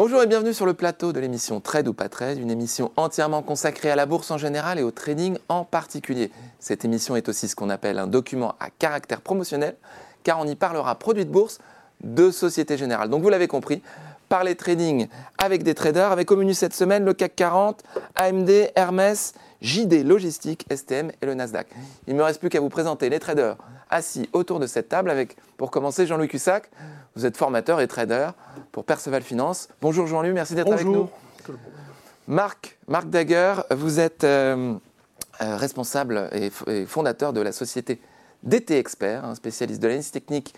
Bonjour et bienvenue sur le plateau de l'émission Trade ou pas Trade, une émission entièrement consacrée à la bourse en général et au trading en particulier. Cette émission est aussi ce qu'on appelle un document à caractère promotionnel, car on y parlera produits de bourse de Société Générale. Donc vous l'avez compris, parler trading avec des traders, avec au menu cette semaine le CAC 40, AMD, Hermès, JD Logistique, STM et le Nasdaq. Il ne me reste plus qu'à vous présenter les traders assis autour de cette table avec, pour commencer, Jean-Louis Cussac. Vous êtes formateur et trader pour Perceval Finance. Bonjour Jean-Louis, merci d'être avec nous. Marc, Marc Dagger, vous êtes euh, euh, responsable et, fondateur de la société DT Expert, spécialiste de l'analyse technique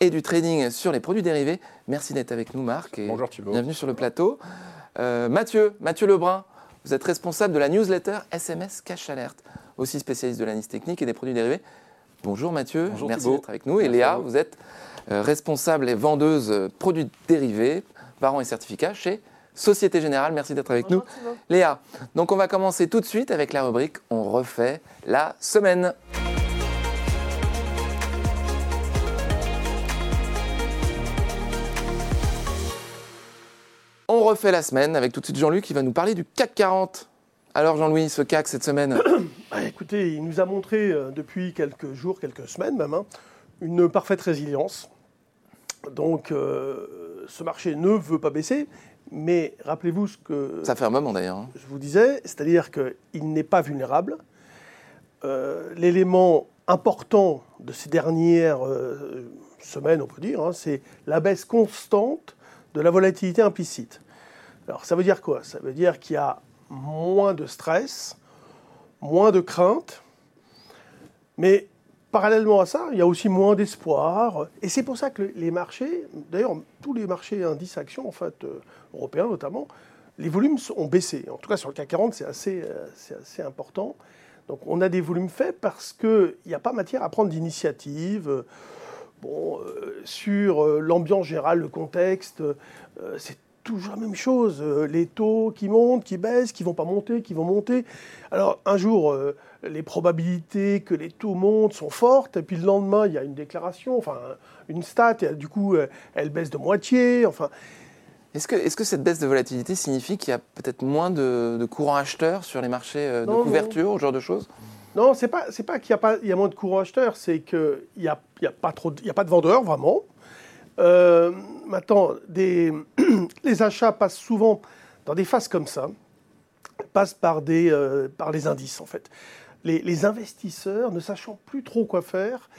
et du trading sur les produits dérivés. Merci d'être avec nous Marc. Et Bonjour Thibault. Bienvenue sur le plateau. Euh, Mathieu, Mathieu Lebrun, vous êtes responsable de la newsletter SMS Cash Alert, aussi spécialiste de l'analyse technique et des produits dérivés. Bonjour Mathieu, merci d'être avec nous. Et Léa, vous êtes responsable et vendeuse euh, produits dérivés, parents et certificats chez Société Générale. Merci d'être avec nous. Léa, donc on va commencer tout de suite avec la rubrique On refait la semaine. On refait la semaine avec tout de suite Jean-Luc qui va nous parler du CAC 40. Alors Jean-Louis, ce CAC cette semaine bah, Écoutez, il nous a montré euh, depuis quelques jours, quelques semaines même, hein, une parfaite résilience. Donc euh, ce marché ne veut pas baisser, mais rappelez-vous ce que... Ça fait un moment d'ailleurs. Hein. Je vous disais, c'est-à-dire qu'il n'est pas vulnérable. Euh, l'élément important de ces dernières semaines, on peut dire, hein, c'est la baisse constante de la volatilité implicite. Alors ça veut dire quoi? Ça veut dire qu'il y a moins de stress, moins de crainte, mais parallèlement à ça, il y a aussi moins d'espoir. Et c'est pour ça que les marchés, d'ailleurs tous les marchés indices actions, en fait, euh, européens notamment, les volumes ont baissé. En tout cas sur le CAC 40, c'est assez, euh, assez important. Donc on a des volumes faits parce qu'il n'y a pas matière à prendre d'initiative. Bon, euh, sur l'ambiance générale, le contexte, c'est toujours la même chose. Les taux qui montent, qui baissent, qui vont pas monter, qui vont monter. Alors un jour, les probabilités que les taux montent sont fortes, et puis le lendemain, il y a une déclaration, enfin une stat, et du coup, euh, elle baisse de moitié. Enfin. Est-ce que, est que, cette baisse de volatilité signifie qu'il y a peut-être moins de, courants acheteurs sur les marchés de couverture, ou ce genre de choses? Non, c'est pas c'est pas qu'il y a pas il y a moins de courants acheteurs, c'est qu'il n'y a, y a pas trop il y a pas de vendeurs vraiment. Euh, maintenant, des, les achats passent souvent dans des phases comme ça, passent par, des, euh, par les indices en fait. Les, investisseurs, ne sachant plus trop quoi faire,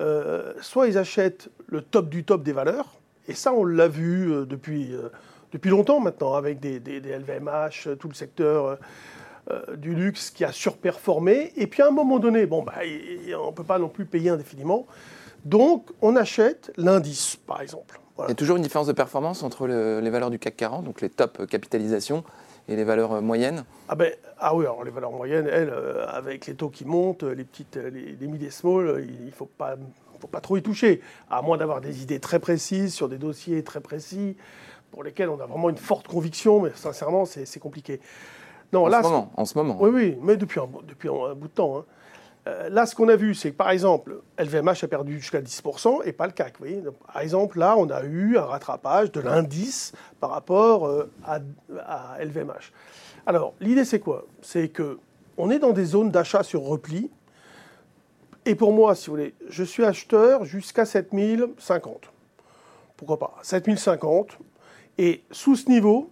euh, soit ils achètent le top du top des valeurs, et ça on l'a vu depuis, depuis longtemps maintenant, avec des, des, LVMH, tout le secteur du luxe qui a surperformé, et puis à un moment donné, bon, bah, on ne peut pas non plus payer indéfiniment. Donc, on achète l'indice, par exemple. Il y a toujours une différence de performance entre les valeurs du CAC 40, donc les top capitalisations, et les valeurs euh, moyennes ah, ben, ah oui, alors les valeurs moyennes, elles, euh, avec les taux qui montent, les petites, les, les mid et small, il ne faut pas, faut pas trop y toucher, à moins d'avoir des idées très précises sur des dossiers très précis pour lesquels on a vraiment une forte conviction, mais sincèrement, c'est compliqué. Non, en, ce moment, en ce moment. Oui, oui, mais depuis un, depuis un bout de temps. Hein. Euh, là, ce qu'on a vu, c'est que par exemple, LVMH a perdu jusqu'à 10% et pas le CAC. par exemple, là, on a eu un rattrapage de l'indice par rapport euh, à, LVMH. Alors, l'idée, c'est quoi? C'est que on est dans des zones d'achat sur repli. Et pour moi, si vous voulez, je suis acheteur jusqu'à 7050. Pourquoi pas? 7050. Et sous ce niveau,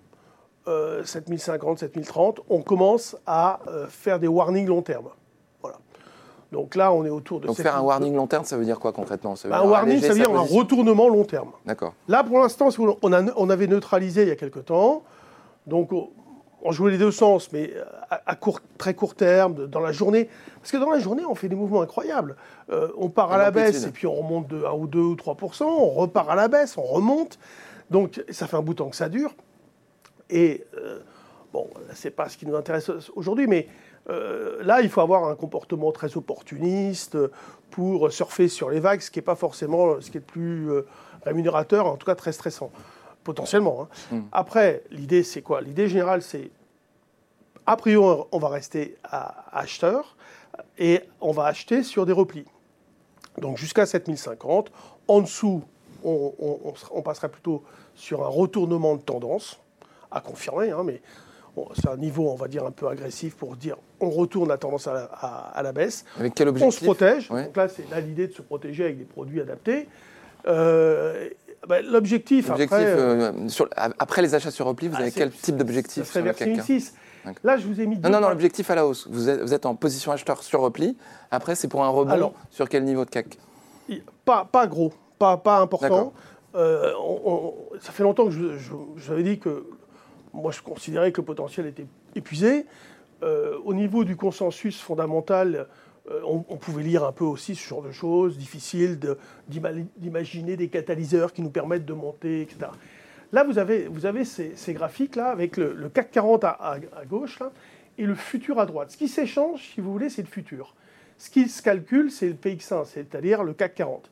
7050, euh, 7030, on commence à faire des warnings long terme. Donc là, on est autour de. Donc faire un warning long terme, ça veut dire quoi concrètement? Bah, Un warning, ça veut dire un retournement long terme. D'accord. Là, pour l'instant, on, on, avait neutralisé il y a quelque temps. Donc on jouait les deux sens, mais à, court, très court terme, dans la journée. Parce que dans la journée, on fait des mouvements incroyables. Euh, on part à la baisse et puis on remonte de 1 ou 2 ou 3% on repart à la baisse, on remonte. Donc ça fait un bout de temps que ça dure. Et euh, bon, c'est pas ce qui nous intéresse aujourd'hui, mais euh, là, il faut avoir un comportement très opportuniste pour surfer sur les vagues, ce qui n'est pas forcément ce qui est le plus euh, rémunérateur, en tout cas très stressant, potentiellement. Hein. Hmm. Après, l'idée, c'est quoi? L'idée générale, c'est, a priori, on va rester à acheteur et on va acheter sur des replis. Donc jusqu'à 7050. En dessous, on, on- on passerait plutôt sur un retournement de tendance, à confirmer, hein, mais c'est un niveau, on va dire, un peu agressif pour dire on retourne la tendance à la, à- à la baisse. Avec quel On objectif se protège. Donc là, c'est là l'idée de se protéger avec des produits adaptés. Euh, ben, L'objectif, Objectif, après, euh, euh, sur- après les achats sur repli, vous ah, avez quel type ça d'objectif serait sur le versé CAC une 40? 6. D'accord. Là, je vous ai mis Non, non, non, l'objectif à la hausse. Vous êtes, vous êtes en position acheteur sur repli. Après, c'est pour un rebond Alors- sur quel niveau de CAC Pas, pas gros, pas, pas important. Euh, on- on- ça fait longtemps que je, je- j'avais dit que moi je considérais que le potentiel était épuisé. Euh, au niveau du consensus fondamental, euh, on, pouvait lire un peu aussi ce genre de choses, difficile d'imaginer des catalyseurs qui nous permettent de monter, etc. Là, vous avez, ces, graphiques-là avec le, CAC 40 à, gauche et le futur à droite. Ce qui s'échange, si vous voulez, c'est le futur. Ce qui se calcule, c'est le PX1, c'est-à-dire le CAC 40.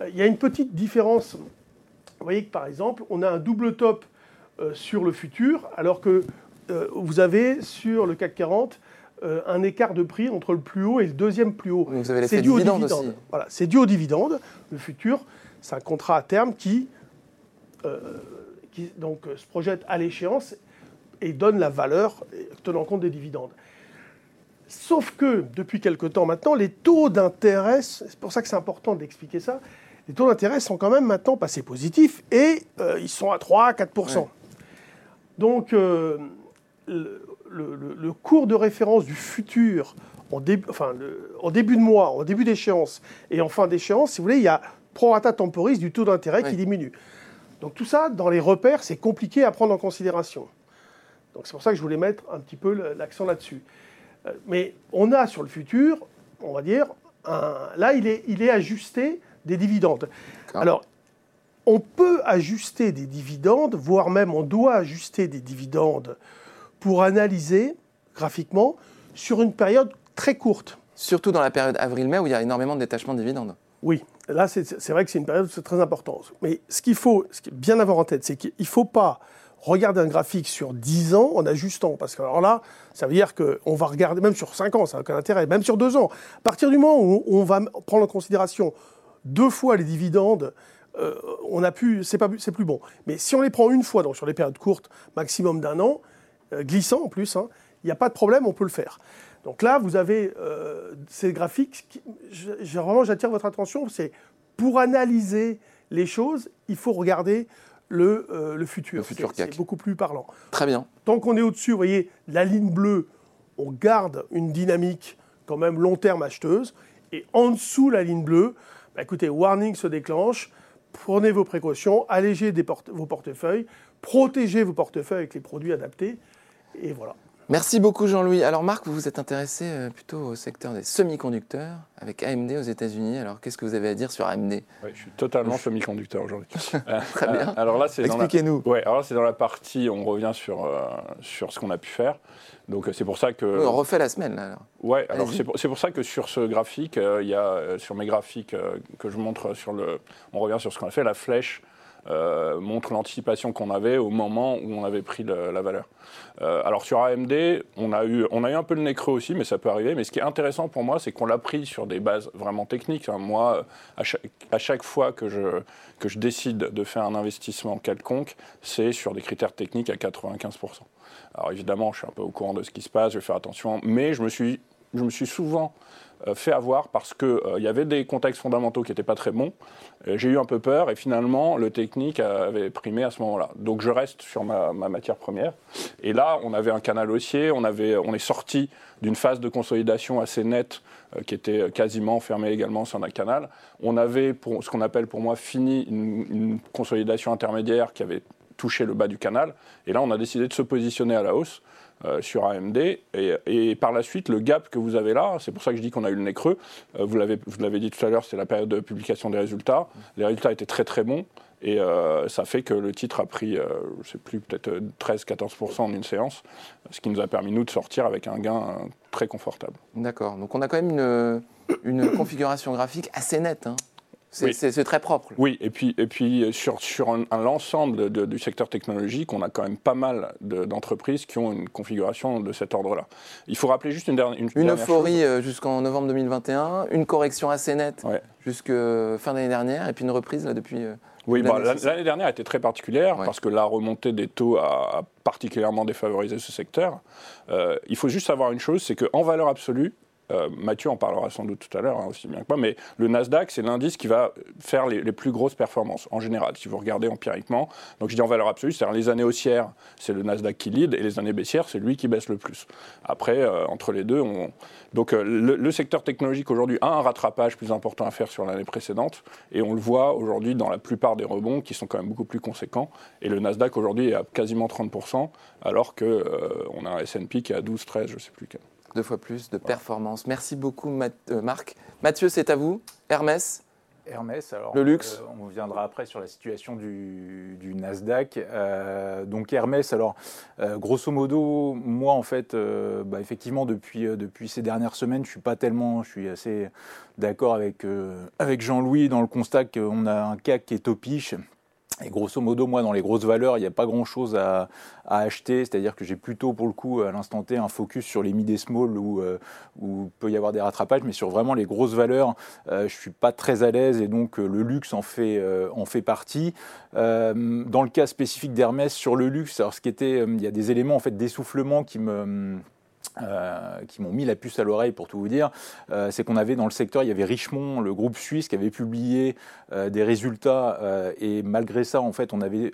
Euh, Il y a une petite différence. Vous voyez que par exemple, on a un double top sur le futur, alors que euh, vous avez sur le CAC 40 euh, un écart de prix entre le plus haut et le deuxième plus haut. C'est dû au dividende dividende. aussi. Voilà, c'est dû au dividende. Le futur, c'est un contrat à terme qui, euh, qui donc, euh, se projette à l'échéance et donne la valeur euh, tenant compte des dividendes. Sauf que depuis quelque temps maintenant, les taux d'intérêt, c'est pour ça que c'est important d'expliquer ça, les taux d'intérêt sont quand même maintenant passés positifs et euh, ils sont à 3-4%. Ouais. Donc euh, le, le- le- le cours de référence du futur en, début- enfin, le- en début de mois, en début d'échéance et en fin d'échéance, si vous voulez, il y a prorata temporis du taux d'intérêt Oui. qui diminue. Donc tout ça, dans les repères, c'est compliqué à prendre en considération. Donc c'est pour ça que je voulais mettre un petit peu l'accent là-dessus. Euh, Mais on a sur le futur, on va dire, un- là il est, il est ajusté des dividendes. Alors, on peut ajuster des dividendes, voire même on doit ajuster des dividendes pour analyser graphiquement sur une période très courte. Surtout dans la période avril-mai où il y a énormément de détachement de dividendes. Oui, là c'est c'est vrai que c'est une période très important. Mais ce qu'il faut, ce qu'il faut bien avoir en tête, c'est qu'il ne faut pas regarder un graphique sur 10 ans en ajustant. Parce que alors là, ça veut dire qu'on va regarder, même sur 5 ans, ça n'a aucun intérêt, même sur 2 ans. À partir du moment où on va prendre en considération deux fois les dividendes, euh, on a pu, c'est pas, c'est plus bon. Mais si on les prend une fois, donc sur les périodes courtes, maximum d'un an, euh, glissant en plus, hein, il n'y a pas de problème, on peut le faire. Donc là, vous avez euh, ces graphiques. Qui, je- je- vraiment, j'attire votre attention. C'est pour analyser les choses, il faut regarder le, le futur. Le futur C'est- CAC. C'est beaucoup plus parlant. Très bien. Tant qu'on est au-dessus, vous voyez, la ligne bleue, on garde une dynamique quand même long terme acheteuse. Et en dessous, la ligne bleue, bah, écoutez, warning se déclenche. Prenez vos précautions, allégez vos portefeuilles, protégez vos portefeuilles avec les produits adaptés. Et voilà. Merci beaucoup Jean-Louis. Alors Marc, vous vous êtes intéressé euh, plutôt au secteur des semi-conducteurs avec AMD aux États-Unis. Alors qu'est-ce que vous avez à dire sur AMD Ouais, je suis totalement semi-conducteur aujourd'hui. Très bien. euh, Alors là, c'est dans la... Expliquez-nous. Ouais, alors c'est dans la partie, on revient sur, euh, sur ce qu'on a pu faire. Donc c'est pour ça que... Oui, on refait la semaine là. alors. Ouais, alors c'est pour, ça que sur ce graphique, euh, il y a euh, sur mes graphiques que je montre sur le, on revient sur ce qu'on a fait, la flèche euh, montre l'anticipation qu'on avait au moment où on avait pris la valeur. Euh, alors sur AMD, on a eu, on a eu un peu le nez creux aussi, mais ça peut arriver. Mais ce qui est intéressant pour moi, c'est qu'on l'a pris sur des bases vraiment techniques. hein. Moi, à chaque, fois que je que je décide de faire un investissement quelconque, c'est sur des critères techniques à 95%. Alors évidemment, je suis un peu au courant de ce qui se passe, je vais faire attention, mais je me suis, je me suis souvent fait avoir parce qu'il il y avait des contextes fondamentaux qui n'étaient pas très bons. Euh, J'ai eu un peu peur et finalement, le technique avait primé à ce moment-là. Donc je reste sur ma, ma matière première. Et là, on avait un canal haussier, on, avait, on est sorti d'une phase de consolidation assez nette euh, qui était quasiment fermée également sur un canal. On avait, pour, ce qu'on appelle pour moi, fini une consolidation intermédiaire qui avait touché le bas du canal. Et là, on a décidé de se positionner à la hausse euh, sur AMD. Et, par la suite, le gap que vous avez là, c'est pour ça que je dis qu'on a eu le nez creux. Euh, vous l'avez dit tout à l'heure, c'était la période de publication des résultats. Les résultats étaient très très bons. Et euh, ça fait que le titre a pris, je ne sais plus, peut-être euh, 13-14% en une séance, ce qui nous a permis, nous, de sortir avec un gain très confortable. D'accord. Donc on a quand même une, une configuration graphique assez nette. hein. C'est Oui. très propre. Oui, et puis, et puis euh, sur, sur l'ensemble du secteur technologique, on a quand même pas mal de- d'entreprises qui ont une configuration de cet ordre-là. Il faut rappeler juste une, dernière une Une dernière euphorie euh, jusqu'en novembre 2021, une correction assez nette Ouais. jusqu'à fin d'année dernière, et puis une reprise là, depuis, euh, Oui, bah, L'année l'année dernière a été très particulière Ouais. parce que la remontée des taux a, a particulièrement défavorisé ce secteur. Euh, il faut juste savoir une chose, c'est qu'en valeur absolue, euh, Mathieu en parlera sans doute tout à l'heure, hein, aussi bien que moi, mais le Nasdaq, c'est l'indice qui va faire les, plus grosses performances en général, si vous regardez empiriquement. Donc je dis en valeur absolue, c'est-à-dire les années haussières, c'est le Nasdaq qui lead, et les années baissières, c'est lui qui baisse le plus. Après, euh, entre les deux, on... donc euh, le, secteur technologique aujourd'hui a un rattrapage plus important à faire sur l'année précédente, et on le voit aujourd'hui dans la plupart des rebonds qui sont quand même beaucoup plus conséquents. Et le Nasdaq aujourd'hui est à quasiment 30%, alors qu'on on a un S&P qui est à 12, 13, je ne sais plus quel. Deux fois plus de performance. Merci beaucoup, Math- euh, Marc. Mathieu, c'est à vous. Hermès. Hermès, alors Le luxe. euh, on viendra après sur la situation du, du Nasdaq. Euh, donc Hermès, alors euh, grosso modo, moi en fait, bah, effectivement depuis, depuis ces dernières semaines, je suis pas tellement, je suis assez d'accord avec, avec Jean-Louis dans le constat qu'on a un CAC qui est topiche. Et grosso modo, moi, dans les grosses valeurs, il n'y a pas grand-chose à, à acheter. C'est-à-dire que j'ai plutôt, pour le coup, à l'instant T, un focus sur les mid et small où, euh, où peut y avoir des rattrapages. Mais sur vraiment les grosses valeurs, euh, je suis pas très à l'aise et donc euh, le luxe en fait, euh, en fait partie. Dans le cas spécifique d'Hermès, sur le luxe, alors ce qui était, il y a des éléments en fait d'essoufflement qui me euh, qui m'ont mis la puce à l'oreille pour tout vous dire, euh, c'est qu'on avait dans le secteur, il y avait Richemont, le groupe suisse, qui avait publié euh, des résultats et malgré ça, en fait, on avait,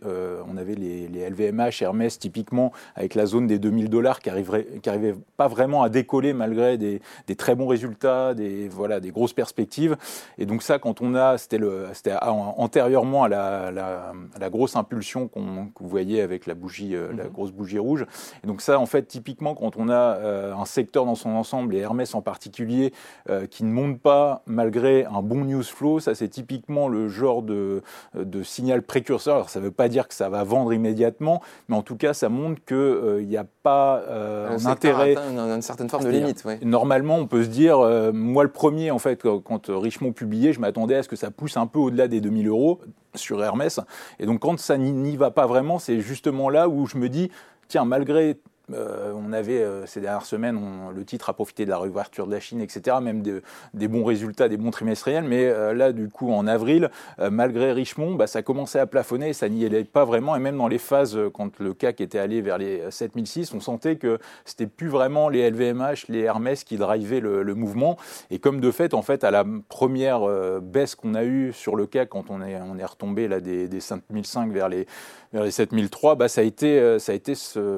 on avait les, les LVMH, Hermès typiquement, avec la zone des 2000 dollars qui arriverait, qui arrivait pas vraiment à décoller malgré des, des très bons résultats, des voilà, des grosses perspectives. Et donc ça, quand on a, c'était le, c'était antérieurement à la, la, à la grosse impulsion qu'on, que vous voyez avec la bougie, la Mhm. grosse bougie rouge. Et donc ça, en fait, typiquement, quand on a euh, un secteur dans son ensemble, et Hermès en particulier, euh, qui ne monte pas malgré un bon news flow, ça c'est typiquement le genre de, de signal précurseur. Alors ça ne veut pas dire que ça va vendre immédiatement, mais en tout cas, ça montre qu'il n'y a pas euh, un intérêt une, une certaine forme de limite. ouais. Normalement, on peut se dire, euh, moi le premier, en fait, quand- Richemont publiait, je m'attendais à ce que ça pousse un peu au-delà des 2000 euros sur Hermès. Et donc, quand ça n'y va pas vraiment, c'est justement là où je me dis, tiens, malgré. Euh, on avait euh, ces dernières semaines, le titre a profité de la réouverture de la Chine, etc., même de- des bons résultats, des bons trimestriels. Mais euh, là, du coup, en avril, malgré Richemont, bah, ça commençait à plafonner, ça n'y allait pas vraiment. Et même dans les phases, quand le CAC était allé vers les 7006, on sentait que c'était plus vraiment les LVMH, les Hermès qui drivaient le, mouvement. Et comme de fait, en fait, à la première baisse qu'on a eue sur le CAC, quand on est, retombé là, des, des 5005 vers les, vers les 7003, bah, ça a été, ça a été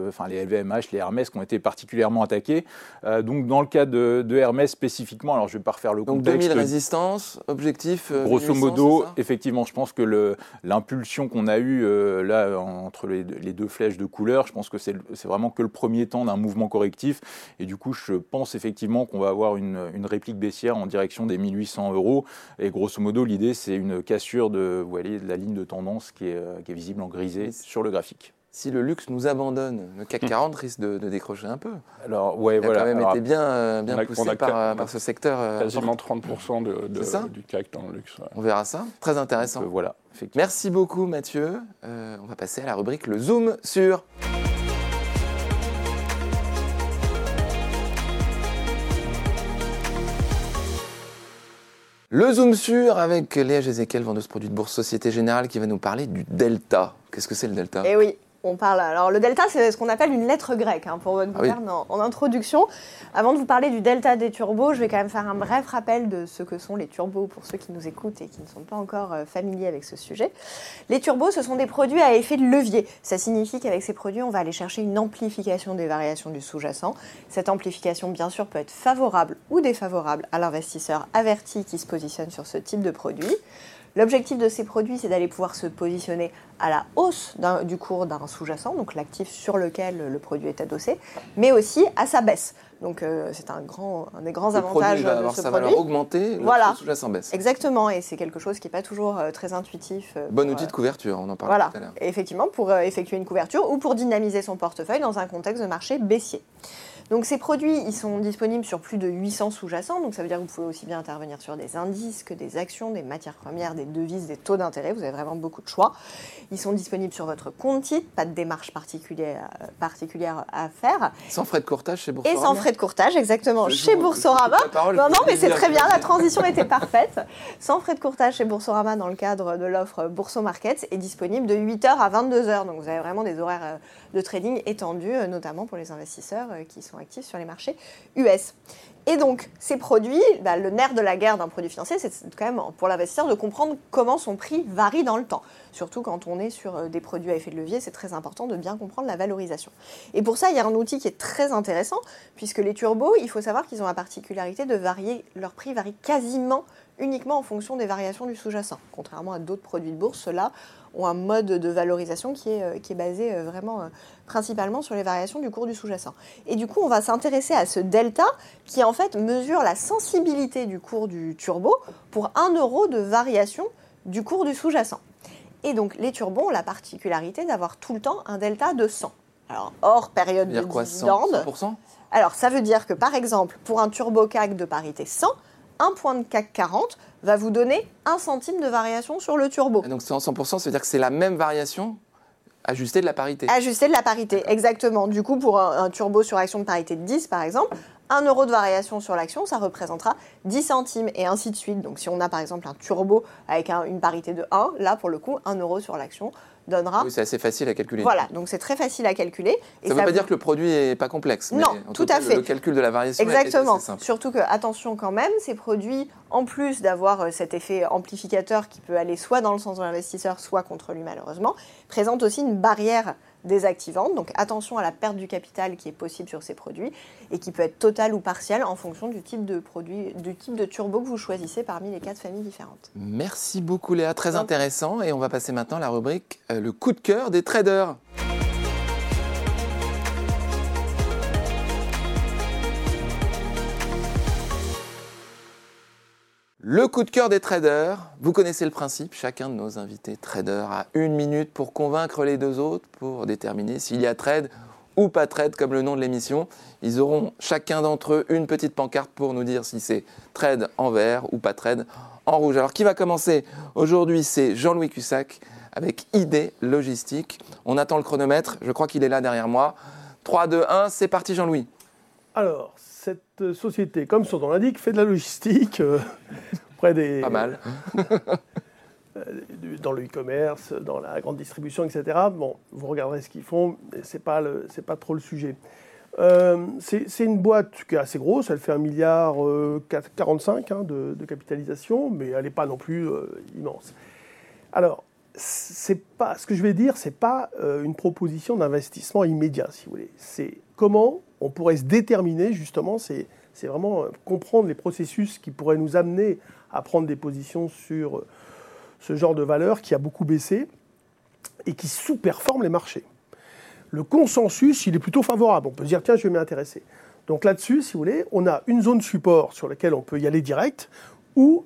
enfin, les LVMH, les Hermès qui ont été particulièrement attaqués. Euh, donc, dans le cas de, de Hermès spécifiquement, alors je ne vais pas refaire le Donc contexte. 2000 résistances, objectif. euh, Grosso 1800, modo, effectivement, je pense que l'impulsion qu'on a eue euh, là entre les, deux- les deux flèches de couleur, je pense que c'est vraiment que le premier temps d'un mouvement correctif. Et du coup, je pense effectivement qu'on va avoir une, une réplique baissière en direction des 1800 euros. Et grosso modo, l'idée, c'est une cassure de, vous voyez, de la ligne de tendance qui est, qui est visible en grisé sur le graphique. Si le luxe nous abandonne, le CAC 40 risque de, de décrocher un peu. Alors, ouais, Il a voilà. quand même Alors, été bien, euh, bien on a- poussé on a par, qua- euh, on a par ce secteur. euh, Quasiment 30% de, de- C'est ça du CAC dans le luxe. ouais. On verra ça. Très intéressant. voilà. Merci beaucoup Mathieu. Euh, on va passer à la rubrique le zoom sur. Le zoom sur avec Léa Gézéquel, vendeuse produits de bourse Société Générale, qui va nous parler du delta. Qu'est-ce que c'est le delta? Et oui, on parle. Alors, le delta, c'est ce qu'on appelle une lettre grecque, hein, pour votre Ah oui. gouverne en, en introduction. Avant de vous parler du delta des turbos, je vais quand même faire un bref rappel de ce que sont les turbos pour ceux qui nous écoutent et qui ne sont pas encore euh, familiers avec ce sujet. Les turbos, ce sont des produits à effet de levier. Ça signifie qu'avec ces produits, on va aller chercher une amplification des variations du sous-jacent. Cette amplification, bien sûr, peut être favorable ou défavorable à l'investisseur averti qui se positionne sur ce type de produit. L'objectif de ces produits, c'est d'aller pouvoir se positionner à la hausse du cours d'un sous-jacent, donc l'actif sur lequel le produit est adossé, mais aussi à sa baisse. Donc euh, c'est un, grand, un des grands Le produit avantages va de avoir ce sa produit. valeur augmentée, le Voilà. sous-jacent baisse. Exactement, et c'est quelque chose qui n'est pas toujours euh, très intuitif. euh, Bon pour, outil de couverture, on en parlait voilà, tout à l'heure. Effectivement, pour effectuer une couverture ou pour dynamiser son portefeuille dans un contexte de marché baissier. Donc ces produits, ils sont disponibles sur plus de 800 sous-jacents, donc ça veut dire que vous pouvez aussi bien intervenir sur des indices que des actions, des matières premières, des devises, des taux d'intérêt, vous avez vraiment beaucoup de choix. Ils sont disponibles sur votre compte titre, pas de démarche particulière, euh, particulière à faire. Sans frais de courtage chez Boursorama Et sans frais de courtage, exactement, chez Boursorama. parole, Non, non, mais c'est très bien, la transition était parfaite. Sans frais de courtage chez Boursorama dans le cadre de l'offre Bourso Markets est disponible de 8h à 22h. Donc vous avez vraiment des horaires euh, de trading étendus, euh, notamment pour les investisseurs qui sont actifs sur les marchés US. Et donc, ces produits, bah, le nerf de la guerre d'un produit financier, c'est quand même pour l'investisseur de comprendre comment son prix varie dans le temps. Surtout quand on est sur euh, des produits à effet de levier, c'est très important de bien comprendre la valorisation. Et pour ça, il y a un outil qui est très intéressant, puisque les turbos, il faut savoir qu'ils ont la particularité de varier, leur prix varie quasiment uniquement en fonction des variations du sous-jacent. Contrairement à d'autres produits de bourse, ceux-là ont un mode de valorisation qui est, euh, qui est basé euh, vraiment euh, principalement sur les variations du cours du sous-jacent. Et du coup, on va s'intéresser à ce delta qui en fait mesure la sensibilité du cours du turbo pour 1 euro de variation du cours du sous-jacent. Et donc les turbos ont la particularité d'avoir tout le temps un delta de 100. Alors hors période de dire quoi 100, dividende. 100% Alors, ça veut dire que, par exemple, pour un turbo CAC de parité 100, un point de CAC 40 va vous donner un centime de variation sur le turbo. Et Donc 100%, 100%, ça veut dire que c'est la même variation ajustée de la parité. Ajusté de la parité, exactement. Du coup, pour un, un turbo sur action de parité de 10, par exemple, 1 euro de variation sur l'action, ça représentera 10 centimes et ainsi de suite. Donc, si on a par exemple un turbo avec un- une parité de 1, là, pour le coup, 1 euro sur l'action donnera. Oui, c'est assez facile à calculer. Voilà, donc c'est très facile à calculer. Ça ne veut pas dire que le produit est pas complexe. mais Non, en tout à fait. Le calcul de la variation est- Exactement. est assez simple. Surtout que, attention quand même, ces produits, en plus d'avoir euh, cet effet amplificateur qui peut aller soit dans le sens de l'investisseur, soit contre lui malheureusement, présentent aussi une barrière désactivante. Donc attention à la perte du capital qui est possible sur ces produits et qui peut être totale ou partielle en fonction du type de produit, du type de turbo que vous choisissez parmi les quatre familles différentes. Merci beaucoup Léa, très intéressant. Et on va passer maintenant à la rubrique euh, le coup de cœur des traders. Le coup de cœur des traders, vous connaissez le principe, chacun de nos invités traders a une minute pour convaincre les deux autres, pour déterminer s'il y a trade ou pas trade, comme le nom de l'émission. Ils auront chacun d'entre eux une petite pancarte pour nous dire si c'est trade en vert ou pas trade en rouge. Alors qui va commencer Aujourd'hui c'est Jean-Louis Cussac avec ID Logistique. On attend le chronomètre, je crois qu'il est là derrière moi. 3, 2, 1, c'est parti Jean-Louis. Alors, cette société, comme son nom l'indique, fait de la logistique euh, près des, Pas mal. du- dans le e-commerce, dans la grande distribution, etc. Bon, vous regarderez ce qu'ils font, mais ce n'est pas, le- c'est pas trop le sujet. Euh, c'est c'est une boîte qui est assez grosse, elle fait 1 milliard euh, 4 45 hein, de, de capitalisation, mais elle n'est pas non plus euh, immense. Alors, c'est pas, ce que je vais dire, ce n'est pas euh, une proposition d'investissement immédiat, si vous voulez. C'est comment on pourrait se déterminer, justement, c'est vraiment euh, comprendre les processus qui pourraient nous amener à prendre des positions sur euh, ce genre de valeur qui a beaucoup baissé et qui sous-performe les marchés. Le consensus, il est plutôt favorable. On peut se dire, tiens, je vais m'y intéresser. Donc là-dessus, si vous voulez, on a une zone support sur laquelle on peut y aller direct, où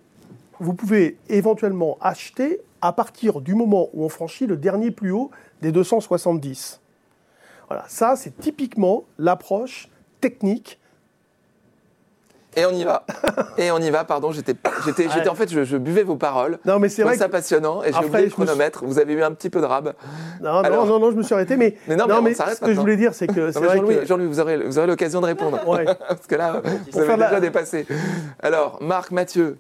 vous pouvez éventuellement acheter à partir du moment où on franchit le dernier plus haut des 270. Voilà, ça, c'est typiquement l'approche technique Et on y va. Et on y va, pardon, j'étais, j'étais, j'étais en fait, je, je buvais vos paroles. Non, mais c'est vrai ça que... passionnant et j'ai oublié le je me suis- chronomètre. Vous avez eu un petit peu de rab. Non, Alors- non, non, non, je me suis arrêté, mais, Mais non, mais on s'arrête ce que je voulais dire, c'est que c'est Non, mais vrai Jean-Louis, que... Vous aurez, vous aurez l'occasion de répondre. Ouais. Parce que là, vous avez la- déjà dépassé. Alors, Marc, Mathieu.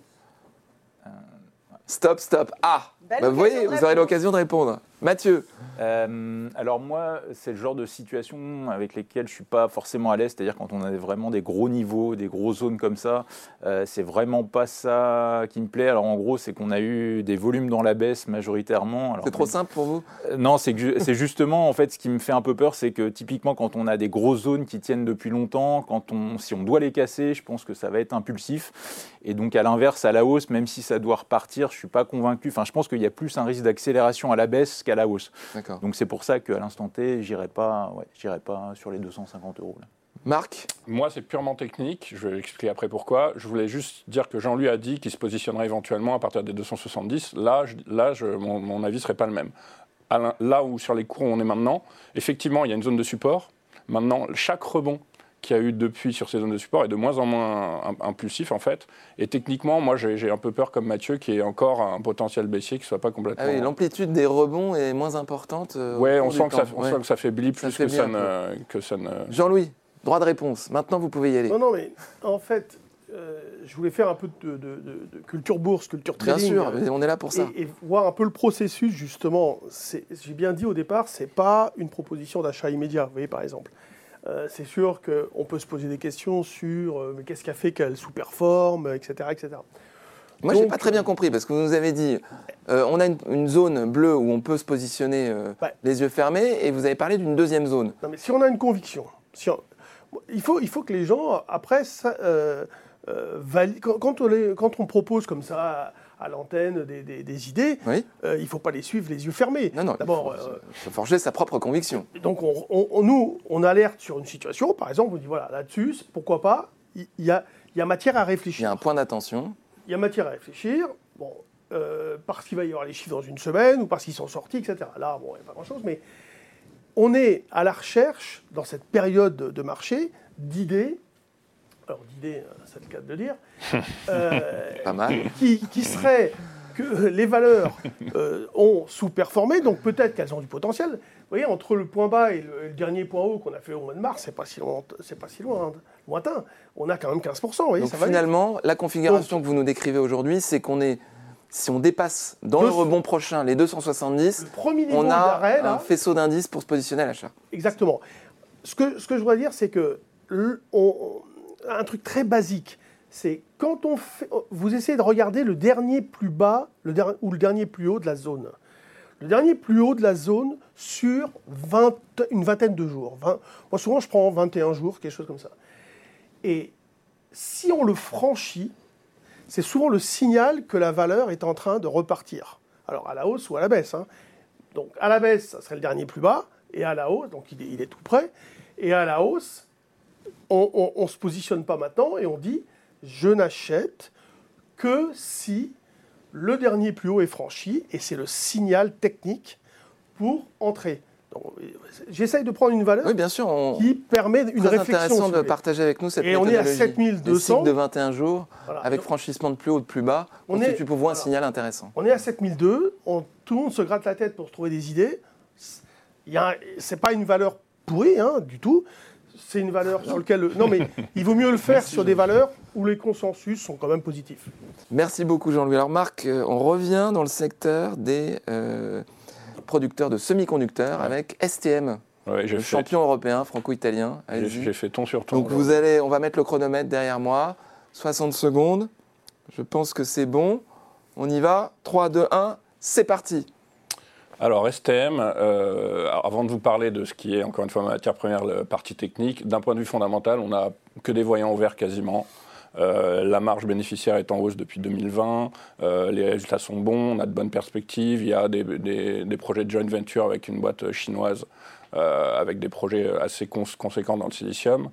Stop, stop. Ah Bah, Vous voyez, vous aurez l'occasion de répondre. Mathieu, Euh, alors moi, c'est le genre de situation avec lesquelles je suis pas forcément à l'aise, c'est-à-dire quand on a vraiment des gros niveaux, des grosses zones comme ça, euh, c'est vraiment pas ça qui me plaît. Alors en gros, c'est qu'on a eu des volumes dans la baisse majoritairement. C'est trop simple pour vous? Euh, Non, c'est que ju- c'est justement en fait ce qui me fait un peu peur, c'est que typiquement quand on a des grosses zones qui tiennent depuis longtemps, quand on, si on doit les casser, je pense que ça va être impulsif. Et donc à l'inverse, à la hausse, même si ça doit repartir, je suis pas convaincu. Enfin, je pense qu'il y a plus un risque d'accélération à la baisse qu'à la hausse. Donc c'est pour ça qu'à l'instant T, j'irai pas, ouais, pas sur les 250 euros. là. Marc? Moi, c'est purement technique. Je vais expliquer après pourquoi. Je voulais juste dire que Jean-Louis a dit qu'il se positionnerait éventuellement à partir des 270. Là, je- là je- mon, mon avis ne serait pas le même. À là où sur les cours où on est maintenant, effectivement, il y a une zone de support. Maintenant, chaque rebond qu'il y a eu depuis sur ces zones de support est de moins en moins im- impulsif en fait. Et techniquement, moi j'ai un peu peur comme Mathieu qu'il y ait encore un potentiel baissier qui soit pas complètement. Ah oui, l'amplitude des rebonds est moins importante. euh, ouais, on sent, que ça, on Ouais. sent que ça faiblit Ça plus que ça, ne, que ça ne. Jean-Louis, droit de réponse. Maintenant, vous pouvez y aller. Non, non, mais en fait, euh, je voulais faire un peu de, de- de- de culture bourse, culture Bien trading. sûr, euh, mais on est là pour ça. Et, et voir un peu le processus, justement. J'ai bien dit au départ, c'est pas une proposition d'achat immédiat, vous voyez, par exemple. Euh, c'est sûr qu'on peut se poser des questions sur euh, mais qu'est-ce qui a fait qu'elle sous-performe, etc., etc. Moi, j'ai Donc, pas très bien compris parce que vous nous avez dit, euh, on a une, une zone bleue où on peut se positionner euh, les yeux fermés, et vous avez parlé d'une deuxième zone. Non, mais si on a une conviction, si on- il, faut, il faut que les gens, après, ça, vali- quand, quand on les- quand on propose comme ça à, l'antenne des, des- des idées, Oui. euh, il ne faut pas les suivre les yeux fermés. Non, non. D'abord, il faut, euh, faut forger sa propre conviction. donc on, nous, on alerte sur une situation, par exemple, on dit voilà, là-dessus, pourquoi pas, il y a, il y a matière à Il y réfléchir. a un point d'attention. Il y a matière à réfléchir, bon, euh, parce qu'il va y avoir les chiffres dans une semaine, ou parce qu'ils sont sortis, etc. Là, bon, il n'y a pas grand-chose, mais on est à la recherche, dans cette période de, marché, d'idées, d'idées, euh, c'est le cas de le dire, euh, Pas mal. qui, qui seraient que les valeurs euh, ont sous-performé, donc peut-être qu'elles ont du potentiel. Vous voyez, entre le point bas et le, le dernier point haut qu'on a fait au mois de mars, c'est pas si loin, c'est pas si loin, lointain. On a quand même 15%. Vous voyez, Donc ça va vite. finalement, la configuration que vous nous décrivez aujourd'hui, c'est qu'on est, si on dépasse dans le rebond prochain les 270, Le on a un faisceau d'indices pour se positionner à l'achat. Exactement. Ce que, ce que je voudrais dire, c'est que le- on- un truc très basique, c'est quand on fait, vous essayez de regarder le dernier plus bas le ou le dernier plus haut de la zone. Le dernier plus haut de la zone sur 20 une vingtaine de jours. 20 moi, souvent, je prends 21 jours, quelque chose comme ça. Et si on le franchit, c'est souvent le signal que la valeur est en train de repartir. Alors à la hausse ou à la baisse. hein. Donc à la baisse, ça serait le dernier plus bas, et à la hausse, donc il est, il est tout près, et à la hausse, on ne se positionne pas maintenant et on dit je n'achète que si le dernier plus haut est franchi, et c'est le signal technique pour entrer. J'essaye de prendre une valeur Oui, bien sûr. On... qui permet une Très réflexion. intéressant de partager avec nous cette Et on est à méthodologie. 7200. Des cycles de 21 jours, Voilà. avec Donc, franchissement de plus haut, de plus bas, On est- pour vous un voilà. signal intéressant. On est à 7002, on- tout le monde se gratte la tête pour se trouver des idées. A- C'est pas une valeur pourrie hein, du tout. C'est une valeur sur laquelle. Non, mais il vaut mieux le faire sur des valeurs où les consensus sont quand même positifs. Merci beaucoup Jean-Louis. Alors Marc, euh, on revient dans le secteur des euh, producteurs de semi-conducteurs avec STM, Ouais, j'ai le fait, champion européen franco-italien. j'ai fait ton sur ton. Donc vous allez, on va mettre le chronomètre derrière moi, 60 secondes. Je pense que c'est bon. On y va. 3, 2, 1, c'est parti. Alors STM, euh, avant de vous parler de ce qui est encore une fois ma matière première, la partie technique, d'un point de vue fondamental, on n'a que des voyants ouverts quasiment. Euh, la marge bénéficiaire est en hausse depuis 2020, euh, les résultats sont bons, on a de bonnes perspectives, il y a des, projets de joint venture avec une boîte chinoise, avec des projets assez cons- conséquents dans le silicium.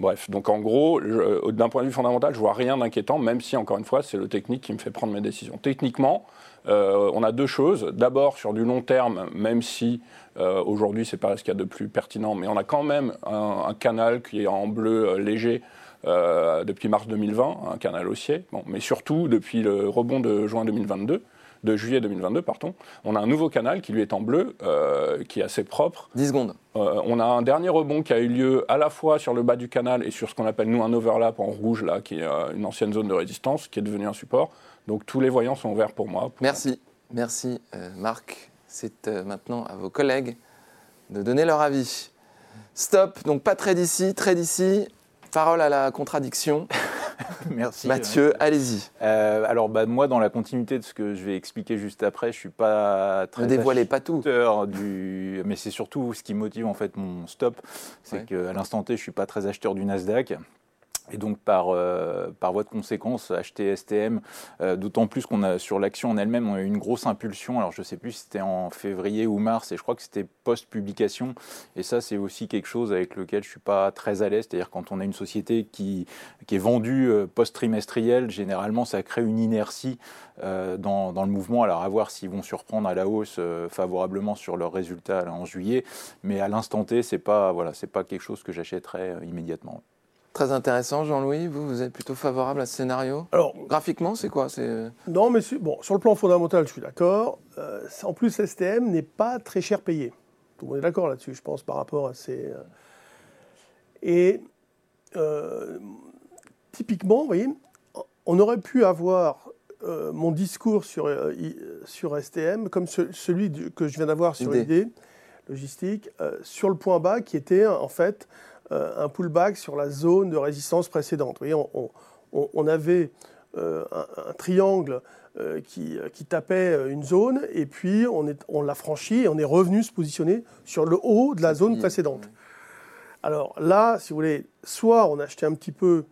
Bref, donc en gros, d'un point de vue fondamental, je vois rien d'inquiétant, même si encore une fois, c'est le technique qui me fait prendre mes décisions. Techniquement, euh, on a deux choses. D'abord, sur du long terme, même si euh, aujourd'hui, c'est pas ce qu'il y a de plus pertinent, mais on a quand même un, canal qui est en bleu euh, léger euh, depuis mars 2020, un canal haussier. Mais surtout, depuis le rebond de juin 2022, de juillet 2022, pardon, on a un nouveau canal qui lui est en bleu, euh, qui est assez propre. 10 secondes. Euh, on a un dernier rebond qui a eu lieu à la fois sur le bas du canal et sur ce qu'on appelle nous un overlap en rouge, là, qui est euh, une ancienne zone de résistance, qui est devenue un support. Donc tous les voyants sont ouverts pour moi. Merci. Merci Marc. C'est maintenant à vos collègues de donner leur avis. Stop. Donc pas très d'ici, très d'ici. Parole à la contradiction. Merci. Mathieu, allez-y. Euh, alors, bah, moi, dans la continuité de ce que je vais expliquer juste après, je suis pas très Ne dévoilez pas tout. acheteur du, mais c'est surtout ce qui motive en fait mon stop, c'est Ouais. qu'à l'instant T, je suis pas très acheteur du Nasdaq. Et donc par, euh, par voie de conséquence acheter STM, euh, d'autant plus qu'on a sur l'action en elle-même, on a eu une grosse impulsion. Alors je ne sais plus si c'était en février ou mars, et je crois que c'était post-publication. Et ça, c'est aussi quelque chose avec lequel je ne suis pas très à l'aise. C'est-à-dire quand on a une société qui, qui est vendue euh, post-trimestriel, généralement ça crée une inertie dans, dans, le mouvement. Alors à voir s'ils vont surprendre à la hausse favorablement sur leurs résultats en juillet. Mais à l'instant T, ce n'est pas, voilà, pas quelque chose que j'achèterais immédiatement. Très intéressant, Jean-Louis. Vous, vous êtes plutôt favorable à ce scénario Alors, Graphiquement, c'est quoi? Euh, Non, mais bon, sur le plan fondamental, je suis d'accord. Euh, en plus, STM n'est pas très cher payé. Tout le monde est d'accord là-dessus, je pense, par rapport à ces. Euh, et typiquement, vous voyez, on aurait pu avoir mon discours sur, sur STM comme celui que je viens d'avoir sur l'idée logistique, sur le point bas qui était en fait euh, un pullback sur la zone de résistance précédente. Vous voyez, on, avait euh, un, triangle euh, qui, tapait une zone, et puis on, l'a franchi et on est revenu se positionner sur le haut de la zone précédente. Alors là, si vous voulez, soit on a acheté un petit peu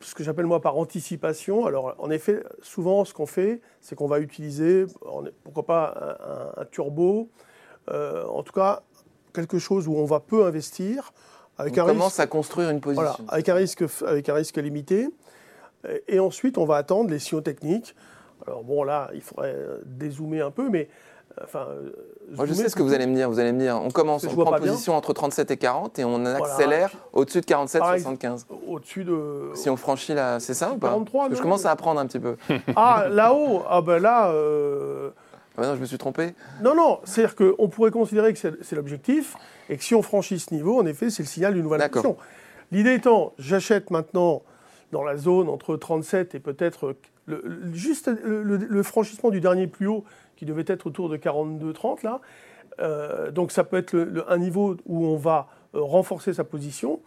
ce que j'appelle moi par anticipation. Alors en effet, souvent ce qu'on fait, c'est qu'on va utiliser, pourquoi pas un, turbo, en tout cas quelque chose où on va peu investir, avec on commence à construire une position. Voilà, avec un risque, avec un risque limité. Et ensuite, on va attendre les signaux techniques. Alors bon, là, il faudrait dézoomer un peu, mais euh, enfin. Euh, Moi, je sais ce que vous allez me dire. Vous allez me dire, on commence, on prend position entre 37 et 40 et on accélère au-dessus de 47, 75. Au-dessus de. Si on franchit là, c'est ça ou pas? 43, Je commence à apprendre un petit peu. ah, là-haut, ah ben là. Euh, ah non, je me suis trompé. Non, non, c'est-à-dire qu'on pourrait considérer que c'est l'objectif. Et que si on franchit ce niveau, en effet, c'est le signal d'une nouvelle action. L'idée étant, j'achète maintenant dans la zone entre 37 et peut-être juste le, franchissement du dernier plus haut qui devait être autour de 42-30 là. Euh, donc ça peut être un niveau où on va euh, renforcer sa position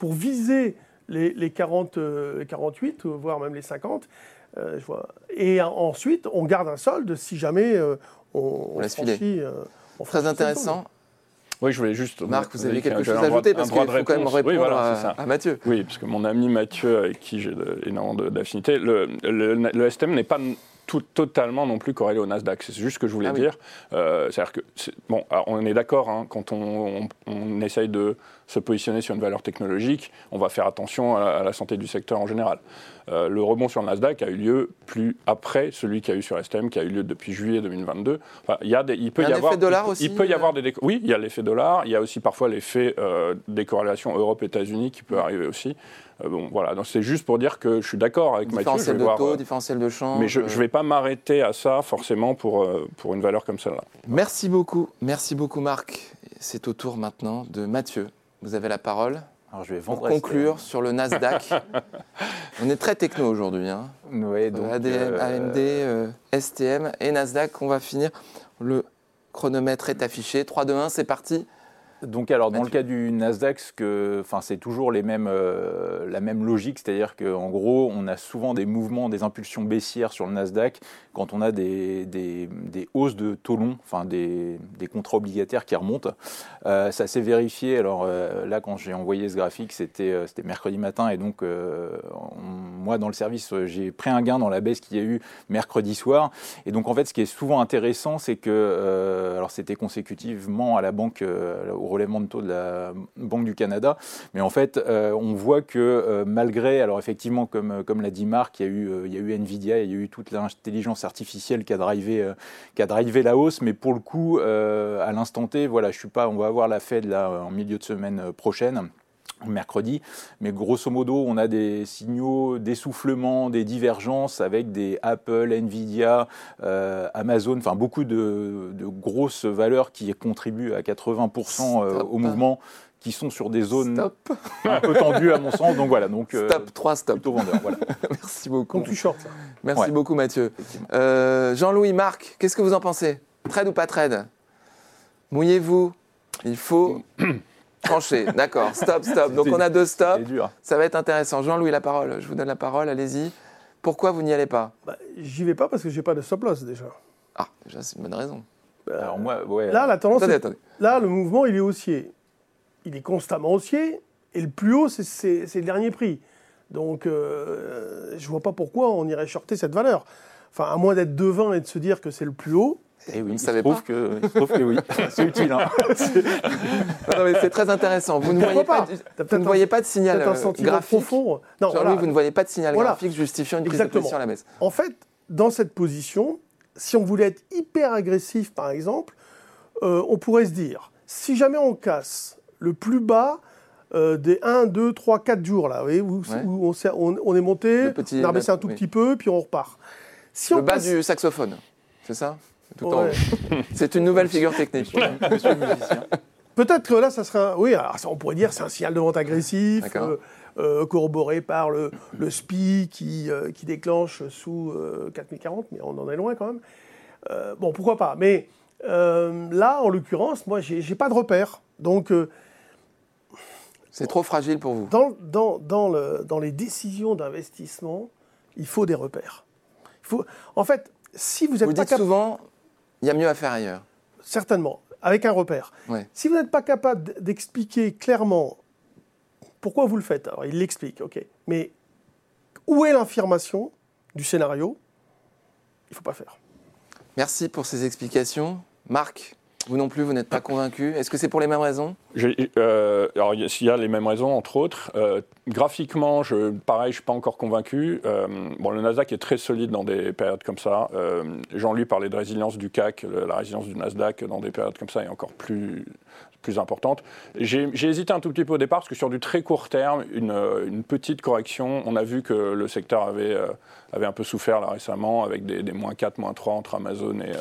pour viser les, 40, 48, euh, voire même les 50. Je vois. Et ensuite, on garde un solde si jamais on, on, franchit. Très intéressant. Oui, je voulais juste. Marc, vous avez quelque chose à ajouter parce qu'il faut quand même répondre à, Mathieu. Oui, parce que mon ami Mathieu, avec qui j'ai énormément d'affinité, le, le, STM n'est pas tout, totalement non plus corrélé au Nasdaq. C'est juste ce que je voulais ah dire. Euh, c'est-à-dire que, bon, on est d'accord, hein, quand on, on, essaye de se positionner sur une valeur technologique, on va faire attention à, la santé du secteur en général. Euh, le rebond sur le Nasdaq a eu lieu plus après celui qui a eu sur STM, qui a eu lieu depuis juillet 2022. Enfin, il, y a des, il peut y, avoir, dollar aussi, il peut y avoir des oui, il y a l'effet dollar. Il y a aussi parfois l'effet euh, des corrélations Europe-États-Unis qui peut arriver aussi. Euh, bon, voilà. Donc c'est juste pour dire que je suis d'accord avec Mathieu. Différentiel de taux, différentiel de change. Mais je ne vais pas m'arrêter à ça forcément pour, pour une valeur comme celle-là. Merci beaucoup, merci beaucoup Marc. C'est au tour maintenant de Mathieu. Vous avez la parole. Alors je vais pour conclure sur le Nasdaq. on est très techno aujourd'hui. Hein. Oui, donc, ADM, AMD, STM et Nasdaq. On va finir. Le chronomètre est affiché. 3, 2, 1, c'est parti. Donc alors dans le cas du Nasdaq, c'est toujours les mêmes, euh, la même logique, c'est-à-dire qu'en gros on a souvent des mouvements, des impulsions baissières sur le Nasdaq quand on a des, des, hausses de taux longs, enfin des, des, contrats obligataires qui remontent. Euh, ça s'est vérifié, alors euh, là quand j'ai envoyé ce graphique c'était mercredi matin et donc moi dans le service j'ai pris un gain dans la baisse qu'il y a eu mercredi soir et donc en fait ce qui est souvent intéressant c'est que, alors c'était consécutivement à la banque, relèvement de taux de la Banque du Canada. Mais en fait, euh, on voit que euh, malgré, alors effectivement, comme, comme l'a dit Marc, il y, a eu, euh, il y a eu Nvidia, il y a eu toute l'intelligence artificielle qui a, drivé, qui a drivé la hausse. Mais pour le coup, à l'instant T, voilà, je suis pas, on va avoir la Fed là en milieu de semaine prochaine mercredi. Mais grosso modo, on a des signaux d'essoufflement, des divergences avec des Apple, Nvidia, euh, Amazon, enfin beaucoup de, grosses valeurs qui contribuent à 80% euh, au mouvement qui sont sur des zones un peu tendues à mon sens. Donc voilà. Donc, euh, stop, trois stop. vendeur. Voilà. Merci beaucoup. Donc tu short. Merci beaucoup Mathieu. Jean-Louis, Marc, qu'est-ce que vous en pensez? Trade ou pas trade Mouillez-vous. Il faut Tranché, d'accord. Stop, stop. Donc on a deux stops. Ça va être intéressant. Jean-Louis, la parole. Je vous donne la parole. Allez-y. Pourquoi vous n'y allez pas bah, J'y vais pas parce que j'ai pas de stop loss déjà. Ah, déjà c'est une bonne raison. Bah, Alors moi, ouais. Là, la tendance. Là, le mouvement, il est haussier. Il est constamment haussier. Et le plus haut, c'est le dernier prix. Donc, euh, je ne vois pas pourquoi on irait shorter cette valeur. Enfin, à moins d'être devin et de se dire que c'est le plus haut. Et oui, il trouve pas que, il trouve que oui, c'est utile. hein. Non, mais c'est très intéressant. Vous ne voyez pas, pas vous ne un- voyez pas de signal euh, graphique. profond. Non, voilà. vous ne voyez pas de signal Voilà. graphique justifiant une prise de position à la baisse. En fait, dans cette position, si on voulait être hyper agressif, par exemple, euh, on pourrait se dire, si jamais on casse le plus bas euh, des 1, 2, 3, 4 jours, là, vous voyez, où, Ouais. où on, s'est- on- on est monté, petit- on a baissé un tout oui. petit peu, puis on repart. Si Le on bas du saxophone, c'est ça? Tout en Ouais. haut. C'est une nouvelle figure technique. Monsieur le musicien. Peut-être que là, ça serait un... Oui, alors ça, on pourrait dire c'est un signal de vente agressif, euh, euh, corroboré par le, le SPI qui, euh, qui déclenche sous euh, 4040, mais on en est loin quand même. Euh, bon, pourquoi pas. Mais euh, là, en l'occurrence, moi, j'ai pas de repère. Donc, euh, C'est trop fragile pour vous. dans, dans, dans, le- dans les décisions d'investissement, il faut des repères. Il faut... En fait, si vous Vous n'êtes pas dites capable... souvent, il y a mieux à faire ailleurs. Certainement, avec un repère. Ouais. Si vous n'êtes pas capable d'expliquer clairement pourquoi vous le faites, alors il l'explique, ok, mais où est l'information du scénario Il ne faut pas faire. Merci pour ces explications. Marc, vous non plus, vous n'êtes pas convaincu. Est-ce que c'est pour les mêmes raisons? Euh, alors, il y a- les mêmes raisons, entre autres. Euh, graphiquement, je, pareil, je suis pas encore convaincu. Euh, bon, le Nasdaq est très solide dans des périodes comme ça. Jean-Louis parlait de résilience du CAC. La résilience du Nasdaq dans des périodes comme ça est encore plus, plus importante. J'ai hésité un tout petit peu au départ parce que sur du très court terme, une, petite correction, on a vu que le secteur avait, avait un peu souffert là récemment avec des, des moins 4, moins 3 entre Amazon et.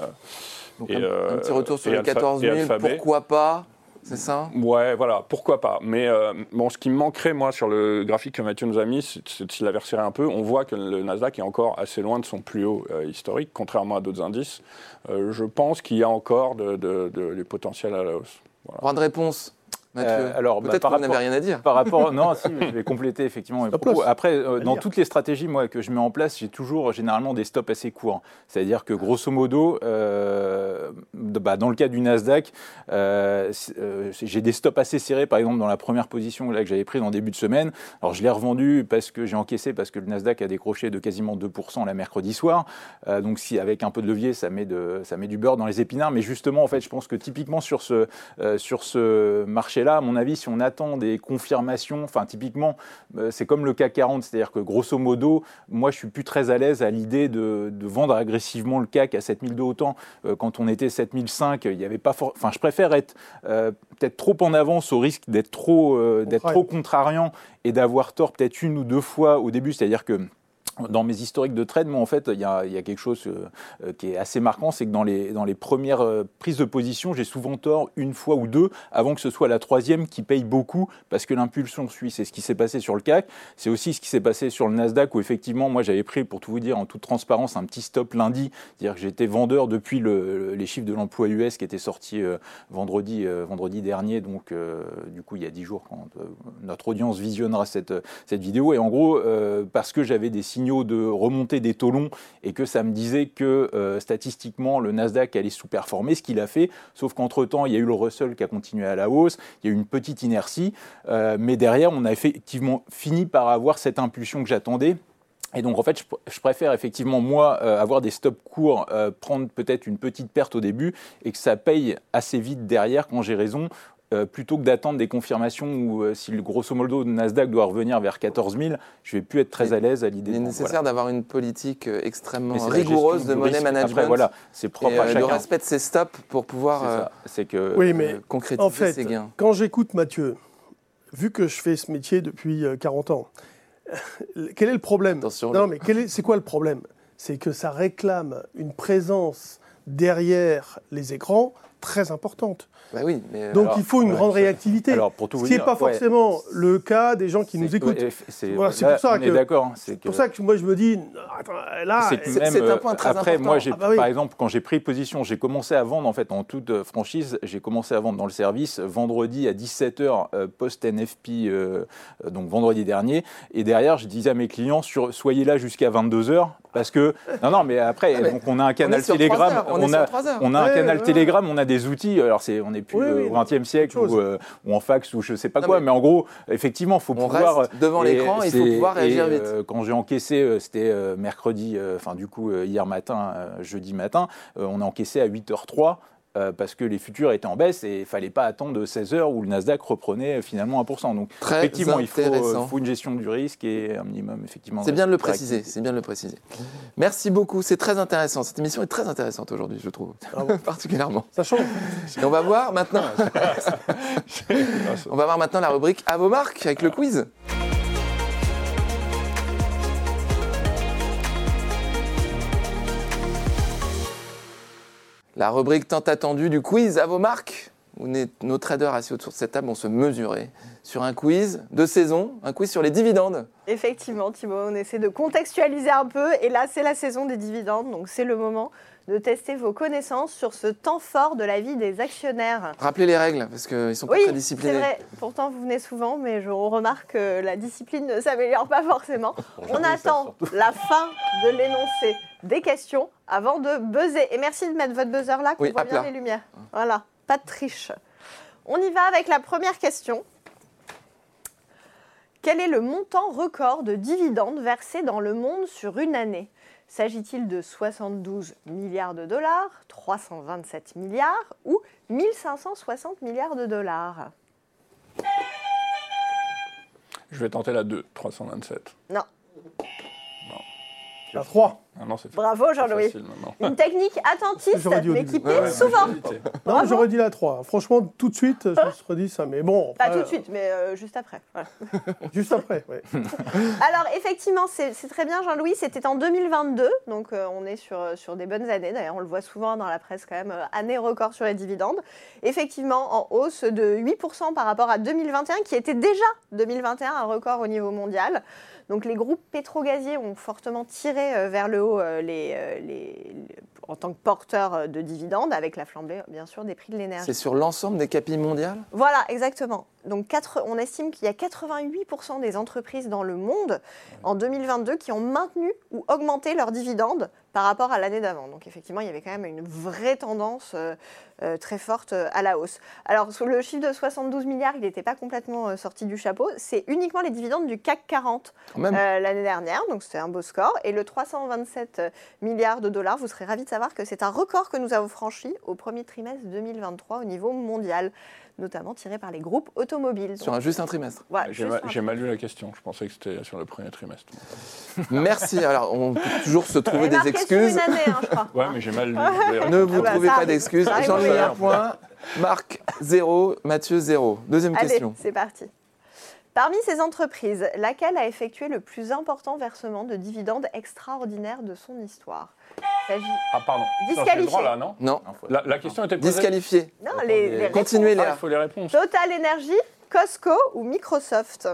Donc, et, un, euh, un petit retour sur les Alpha- 14 et 000, Alphabet. pourquoi pas C'est ça? Ouais, voilà, pourquoi pas. Mais euh, bon, ce qui me manquerait, moi, sur le graphique que Mathieu nous a mis, c'est de s'il un peu. On voit que le Nasdaq est encore assez loin de son plus haut euh, historique, contrairement à d'autres indices. Euh, je pense qu'il y a encore de, de- de- du potentiel à la hausse. Voilà. Droit de réponse, Mathieu. Euh, alors, bah, Peut-être par que vous n'avez rapport- rien à dire. Par rapport, non, si, je vais compléter effectivement. Après, euh, dans toutes les stratégies moi que je mets en place, j'ai toujours généralement des stops assez courts. C'est-à-dire que grosso modo, euh, bah, dans le cas du Nasdaq, euh, euh, j'ai des stops assez serrés. Par exemple, dans la première position là que j'avais prise en début de semaine, alors je l'ai revendu parce que j'ai encaissé parce que le Nasdaq a décroché de quasiment 2% la mercredi soir. Euh, donc si avec un peu de levier, ça met de, ça met du beurre dans les épinards. Mais justement, en fait, je pense que typiquement sur ce, euh, sur ce marché-là, à mon avis, si on attend des confirmations, enfin typiquement, euh, c'est comme le CAC 40, c'est-à-dire que grosso modo, moi je suis plus très à l'aise à l'idée de, de vendre agressivement le CAC à 7002 autant. Euh, quand on était 7005, il y avait pas for- Enfin, je préfère être euh, peut-être trop en avance au risque d'être trop, euh, d'être Contrariant. trop contrariant et d'avoir tort peut-être une ou deux fois au début, c'est-à-dire que dans mes historiques de trade, moi, en fait, il y y a quelque chose euh, qui est assez marquant, c'est que dans les, dans les premières euh, prises de position, j'ai souvent tort une fois ou deux, avant que ce soit la troisième qui paye beaucoup, parce que l'impulsion suit. C'est ce qui s'est passé sur le CAC, c'est aussi ce qui s'est passé sur le Nasdaq, où effectivement, moi, j'avais pris, pour tout vous dire, en toute transparence, un petit stop lundi, c'est-à-dire que j'étais vendeur depuis le- les chiffres de l'emploi US qui étaient sortis euh, vendredi, vendredi dernier, donc du coup, il y a dix jours, quand notre audience visionnera cette, cette vidéo. Et en gros, parce que j'avais des de remontée des taux longs et que ça me disait que euh, statistiquement le Nasdaq allait sous-performer, ce qu'il a fait. Sauf qu'entre-temps, il y a eu le Russell qui a continué à la hausse, il y a eu une petite inertie, euh, mais derrière, on a effectivement fini par avoir cette impulsion que j'attendais. Et donc en fait, je, pr- je préfère effectivement moi euh, avoir des stops courts, prendre peut-être une petite perte au début et que ça paye assez vite derrière quand j'ai raison. Euh, plutôt que d'attendre des confirmations où euh, si le grosso modo le Nasdaq doit revenir vers 14 000, je vais plus être très à l'aise à l'idée Il est nécessaire d'avoir une politique euh, extrêmement rigoureuse de money risque. management Après, voilà, c'est et propre à euh, le chacun. respect de ses stops pour pouvoir C'est euh, que Oui, mais euh, concrétiser en fait, ses gains. quand j'écoute Mathieu, vu que je fais ce métier depuis euh, 40 ans, quel est le problème? Attention, Non, mais est- c'est quoi le problème? C'est que ça réclame une présence derrière les écrans très importante. Bah oui, mais Donc alors, il faut une grande réactivité. Alors pour tout ce vous qui n'est pas ouais, forcément le cas des gens qui nous écoutent. ouais, c'est Voilà, pour ça on que- d'accord. hein, C'est pour ça que moi je me dis, attends, là, c'est un point très après, important. moi, Ah bah oui. par exemple, quand j'ai pris position, j'ai commencé à vendre, en fait, en toute euh, franchise, j'ai commencé à vendre dans le service vendredi à 17h post-NFP, euh, euh, donc vendredi dernier. Et derrière, je disais à mes clients, sur, soyez là jusqu'à 22h, parce que, non, non, mais après, Ah, mais donc on a un canal Telegram, on a, on a un canal ouais. Telegram, on a des outils. Alors, c'est, on n'est plus Oui, oui, au XXe siècle ou, euh, ou en fax ou je sais pas Non, quoi. mais- Mais, en gros, effectivement, il faut On pouvoir. reste devant l'écran et il faut pouvoir réagir et, vite. euh, quand j'ai encaissé, euh, c'était mercredi, euh, enfin du coup hier matin, euh, jeudi matin, euh, on a encaissé à 8h03 euh, parce que les futurs étaient en baisse et il fallait pas attendre 16h où le Nasdaq reprenait euh, finalement 1%. Donc Très effectivement, il faut, euh, faut une gestion du risque et un minimum effectivement. C'est bien de le préciser, c'est bien de le préciser. Merci beaucoup, c'est très intéressant. Cette émission est très intéressante aujourd'hui, je trouve, particulièrement. Ça change. Et on va voir maintenant, on va voir maintenant la rubrique à vos marques avec le quiz. La rubrique tant attendue du quiz à vos marques. Où nos traders assis autour de cette table vont se mesurer sur un quiz de saison, un quiz sur les dividendes. Effectivement, Thibaut, on essaie de contextualiser un peu. Et là, c'est la saison des dividendes, donc c'est le moment de tester vos connaissances sur ce temps fort de la vie des actionnaires. Rappelez les règles, parce qu'ils sont pas Oui, très c'est disciplinés. vrai. Pourtant, vous venez souvent, mais je remarque que la discipline ne s'améliore pas forcément. On attend la fin de l'énoncé des questions avant de buzzer. Et merci de mettre votre buzzer là, qu'on Oui, voit bien les lumières. Voilà, pas de triche. On y va avec la première question. Quel est le montant record de dividendes versés dans le monde sur une année? S'agit-il de 72 milliards de dollars, 327 milliards ou 1560 milliards de dollars? Je vais tenter la 2, 327. Non. La 3. Ah non, c'est Bravo Jean-Louis. facile maintenant. Une technique attentiste, J'aurais dit au mais début. qui Ouais, ouais, souvent. Non, Bravo. j'aurais dit la 3. Franchement, tout de suite, je me serais dit ça. Mais bon, Pas après, tout de suite, mais euh, juste après. Voilà. Juste après, ouais. Alors effectivement, c'est c'est très bien Jean-Louis, c'était en 2022, donc euh, on est sur, sur des bonnes années, d'ailleurs on le voit souvent dans la presse quand même, euh, année record sur les dividendes. Effectivement en hausse de 8% par rapport à 2021, qui était déjà 2021 un record au niveau mondial. Donc les groupes pétrogaziers ont fortement tiré euh, vers le haut euh, les, euh, les- en tant que porteurs de dividendes, avec la flambée bien sûr des prix de l'énergie. C'est sur l'ensemble des capilles mondiales? Voilà, exactement. Donc quatre- on estime qu'il y a 88% des entreprises dans le monde en 2022 qui ont maintenu ou augmenté leurs dividendes par rapport à l'année d'avant. Donc effectivement, il y avait quand même une vraie tendance euh, euh, très forte euh, à la hausse. Alors le chiffre de 72 milliards, il n'était pas complètement sorti du chapeau. C'est uniquement les dividendes du CAC 40 Quand même. euh, l'année dernière, donc c'était un beau score. Et le 327 milliards de dollars, vous serez ravis de savoir que c'est un record que nous avons franchi au premier trimestre 2023 au niveau mondial, notamment tiré par les groupes automobiles. Sur un, juste un trimestre. J'ai mal, lu la question. Je pensais que c'était sur le premier trimestre. Merci. Alors, on peut toujours se trouver des excuses. une année, hein, je crois. Ouais, mais j'ai mal lu. Ne vous Ah bah, trouvez pas d'excuses. Jean-Louis, point. Marc, 0. Mathieu, 0. Deuxième Allez, question. c'est parti. Parmi ces entreprises, laquelle a effectué le plus important versement de dividendes extraordinaires de son histoire? Ah, pardon. Disqualifié. droit, là, non faut- la, la question était posée. Disqualifié. Non, les, les Continuez, Ah, Léa. il faut les réponses. Total Energy, Costco ou Microsoft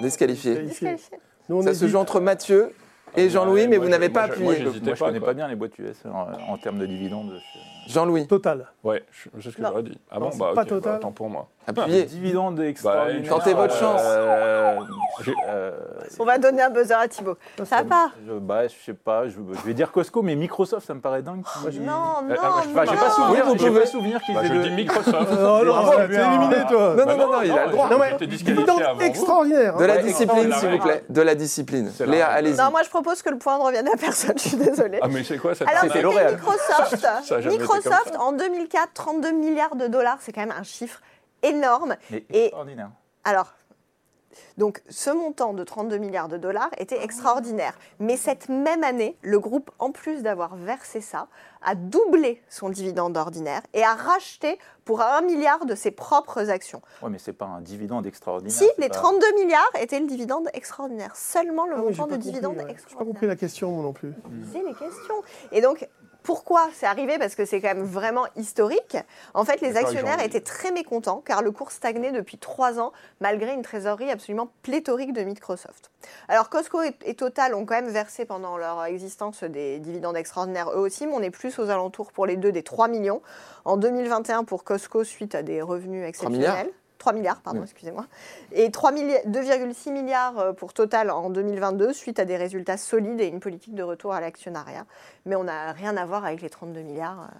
Disqualifié. Qualifié. Disqualifié. Nous, on Ça se joue entre Mathieu et Jean-Louis, Ouais, mais moi, vous n'avez pas moi, je- moi, appuyé. j'hésitais Moi, je connais pas bien les boîtes US en, en termes de dividendes. Jean-Louis, Total. Ouais, je- c'est ce que j'aurais dit. Ah bon, bah, pas ok, total. bah, tant pour moi. Appuyez. Dividendes extraordinaires. tentez votre chance. Euh, J'ai- euh, On va donner un buzzer à Thibaut. Ça va pas je, bah, je sais pas, je, je vais dire Costco, mais Microsoft, ça me paraît dingue. qu'ils- Non, non, ah, je- non. bah, J'ai pas souvenir, vous j'ai pouvez- pas souvenir qu'ils Bah, aient je dis Microsoft. Oh non, Ah, t'es éliminé, toi. Non, non, non, non, il a le droit. Non, mais J'étais disqualifié dividende avant vous. extraordinaire. De hein. la Ouais, discipline, s'il vous plaît. De la discipline. C'est la Léa, règle. allez-y. Non, moi je propose que le point ne revienne à personne, je suis désolée. Ah, mais c'est quoi cette Alors, c'était L'Oréal. Microsoft. Ça a jamais été Microsoft, comme ça. en 2004, 32 milliards de dollars, c'est quand même un chiffre énorme. Mais Et- extraordinaire. Alors, donc ce montant de 32 milliards de dollars était extraordinaire. Mais cette même année, le groupe, en plus d'avoir versé ça, a doublé son dividende ordinaire et a racheté pour 1 milliard de ses propres actions. Ouais, mais c'est pas un dividende extraordinaire. Si, les pas- 32 milliards étaient le dividende extraordinaire. Seulement le Ah oui, montant pas de compris, dividende ouais. J'ai pas extraordinaire. compris la question, moi non plus. C'est les questions. Et donc, pourquoi c'est arrivé Parce que c'est quand même vraiment historique. En fait, les actionnaires étaient très mécontents car le cours stagnait depuis trois ans malgré une trésorerie absolument pléthorique de Microsoft. Alors, Costco et, Total ont quand même versé pendant leur existence des dividendes extraordinaires eux aussi, mais on est plus aux alentours pour les deux des 3 millions. En 2021 pour Costco suite à des revenus exceptionnels. 3 milliards, pardon, Oui. excusez-moi. Et 3 milli- 2,6 milliards euh, pour Total en 2022, suite à des résultats solides et une politique de retour à l'actionnariat. Mais on n'a rien à voir avec les 32 milliards. euh,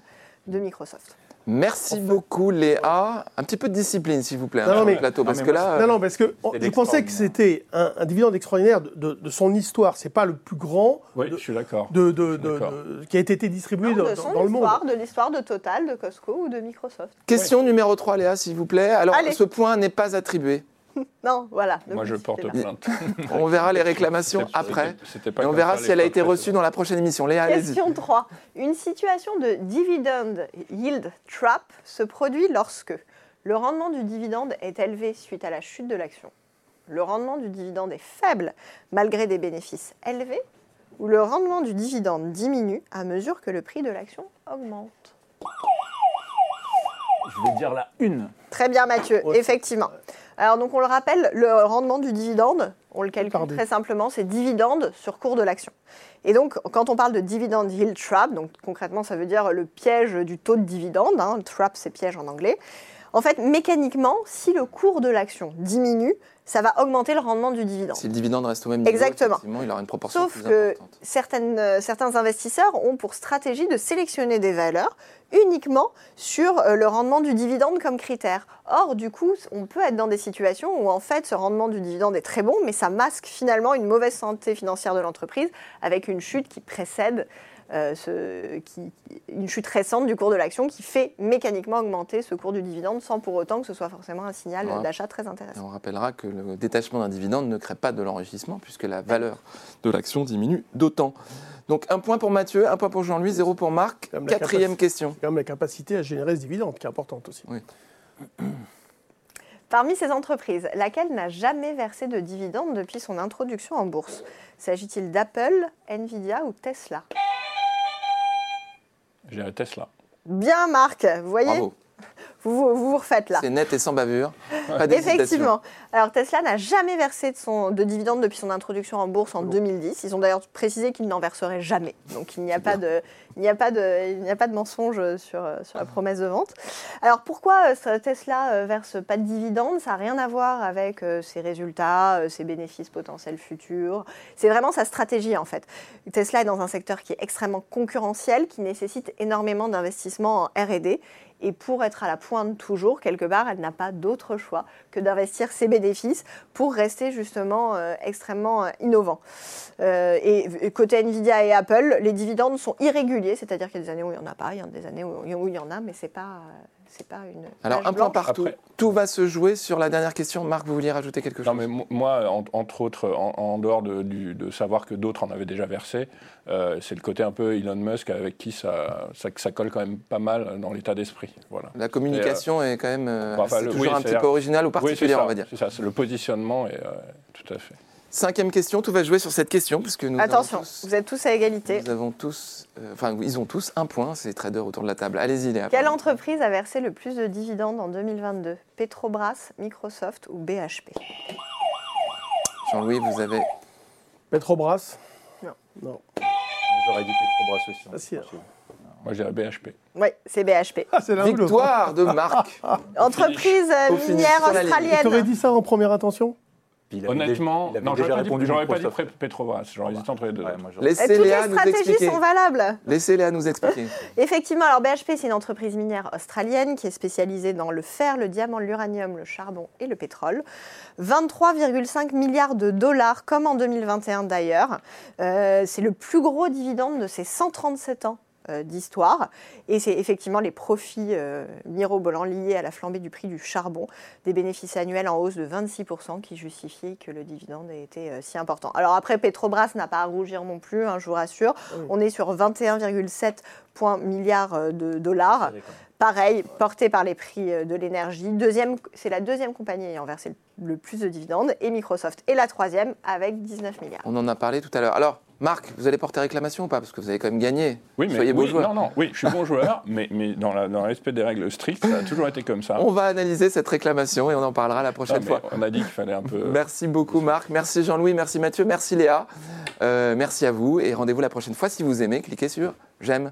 de Microsoft. Merci beaucoup Léa. Un petit peu de discipline s'il vous plaît hein, Non, non, sur le plateau non, parce que là... Non, non, parce que je pensais que c'était un, un dividende extraordinaire de, de- de son histoire. C'est pas le plus grand Oui, de- je suis d'accord. de, de- de- D'accord. de- qui a été distribué Non, dans, son dans le monde. de l'histoire de Total, de Costco ou de Microsoft. Question numéro 3 Léa s'il vous plaît. Alors Allez. ce point n'est pas attribué. Non, voilà. Moi, je porte plainte. On verra les réclamations C'était- après. c'était pas Et on verra si elle a été reçue dans la prochaine émission. Léa, allez-y. Question 3. Une situation de dividend yield trap se produit lorsque le rendement du dividende est élevé suite à la chute de l'action, le rendement du dividende est faible malgré des bénéfices élevés, ou le rendement du dividende diminue à mesure que le prix de l'action augmente. Je vais dire la une. Très bien Mathieu, effectivement. Alors donc on le rappelle, le rendement du dividende, on le calcule Pardon. très simplement, c'est dividende sur cours de l'action. Et donc quand on parle de dividend yield trap, donc concrètement ça veut dire le piège du taux de dividende, hein, trap c'est piège en anglais. En fait, mécaniquement, si le cours de l'action diminue, ça va augmenter le rendement du dividende. Si le dividende reste au même niveau, Exactement. il aura une proportion Sauf plus que importante. certaines, euh, certains investisseurs ont pour stratégie de sélectionner des valeurs uniquement sur euh, le rendement du dividende comme critère. Or, du coup, on peut être dans des situations où en fait ce rendement du dividende est très bon, mais ça masque finalement une mauvaise santé financière de l'entreprise avec une chute qui précède. Euh, ce- qui- une chute récente du cours de l'action qui fait mécaniquement augmenter ce cours du dividende sans pour autant que ce soit forcément un signal d'achat très Et intéressant. on rappellera que le détachement d'un dividende ne crée pas de l'enrichissement puisque la valeur de l'action diminue d'autant. Donc un point pour Mathieu, un point pour Jean-Louis, zéro pour Marc. Quatrième question. Quand même la capacité à générer ce dividende qui est importante aussi. Parmi ces entreprises, laquelle n'a jamais versé de dividende depuis son introduction en bourse? S'agit-il d'Apple, Nvidia ou Tesla? J'ai un Tesla. Bien Marc, vous voyez, Bravo. Vous, vous refaites là. C'est net et sans bavure. Pas. Effectivement. Alors Tesla n'a jamais versé de, son, de dividende depuis son introduction en bourse en 2010. Ils ont d'ailleurs précisé qu'ils n'en verseraient jamais. Donc il n'y a, pas de, il n'y a, pas de, il n'y a pas de mensonge sur, sur la promesse de vente. Alors pourquoi euh, Tesla euh, verse pas de dividende Ça n'a rien à voir avec euh, ses résultats, ses bénéfices potentiels futurs. C'est vraiment sa stratégie en fait. Tesla est dans un secteur qui est extrêmement concurrentiel, qui nécessite énormément d'investissements en R&D. Et pour être à la pointe toujours, quelque part, elle n'a pas d'autre choix que d'investir ses bénéfices pour rester justement euh, extrêmement euh, innovant. Euh, et, côté Nvidia et Apple, les dividendes sont irréguliers, c'est-à-dire qu'il y a des années où il n'y en a pas, il y a des années où, où il y en a, mais c'est pas, c'est pas une. Alors un point blanche. partout. Après- Tout va se jouer sur la dernière question. Marc, vous vouliez rajouter quelque chose Non, mais mo- moi, en- entre autres, en, en dehors de, du- de savoir que d'autres en avaient déjà versé, euh, c'est le côté un peu Elon Musk avec qui ça, ça, ça colle quand même pas mal dans l'état d'esprit. Voilà. La communication est quand même euh, Enfin, c'est le- toujours oui, un petit peu original ou Oui, particulière, ça, on va dire. C'est ça, le positionnement, euh, tout à fait. Cinquième question, tout va jouer sur cette question puisque nous Attention, avons tous, vous êtes tous à égalité. nous avons tous, euh, enfin ils ont tous un point, ces traders autour de la table. Allez-y Léa. Quelle pardon. entreprise a versé le plus de dividendes en 2022 Petrobras, Microsoft ou BHP Jean-Louis, vous avez Petrobras? Non. Non. J'aurais dit Petrobras aussi. Facile. Moi, je dirais BHP. Oui, c'est BHP. Ah, c'est victoire de Marc. Entreprise minière australienne. Tu aurais dit ça en première intention? Puis il avait Honnêtement, déjà- il avait non, déjà j'aurais pas, répondu dit, j'aurais pas dit Petrobras. J'aurais hésité entre les deux. Ouais, Laissez toutes les Léa nous stratégies expliquer. sont valables. Laissez Léa nous expliquer. Effectivement, alors BHP, c'est une entreprise minière australienne qui est spécialisée dans le fer, le diamant, l'uranium, le charbon et le pétrole. 23,5 milliards de dollars, comme en 2021 d'ailleurs. Euh, c'est le plus gros dividende de ces 137 ans d'histoire. Et c'est effectivement les profits euh, mirobolants liés à la flambée du prix du charbon, des bénéfices annuels en hausse de 26% qui justifient que le dividende ait été euh, si important. Alors après, Petrobras n'a pas à rougir non plus, hein, je vous rassure. Oui. On est sur 21,7 points milliards euh, de dollars. Pareil, porté par les prix euh, de l'énergie. Deuxième, c'est la deuxième compagnie ayant versé le le plus de dividendes, et Microsoft est la troisième avec 19 milliards. On en a parlé tout à l'heure. Alors, Marc, vous allez porter réclamation ou pas Parce que vous avez quand même gagné. Oui, mais Soyez oui, joueur. non, non, oui, je suis bon joueur, mais, mais dans, la, dans le respect des règles strictes, ça a toujours été comme ça. On va analyser cette réclamation et on en parlera la prochaine fois. on a dit qu'il fallait un peu. Merci beaucoup Marc, merci Jean-Louis, merci Mathieu, merci Léa. Euh, merci à vous et rendez-vous la prochaine fois si vous aimez. Cliquez sur j'aime.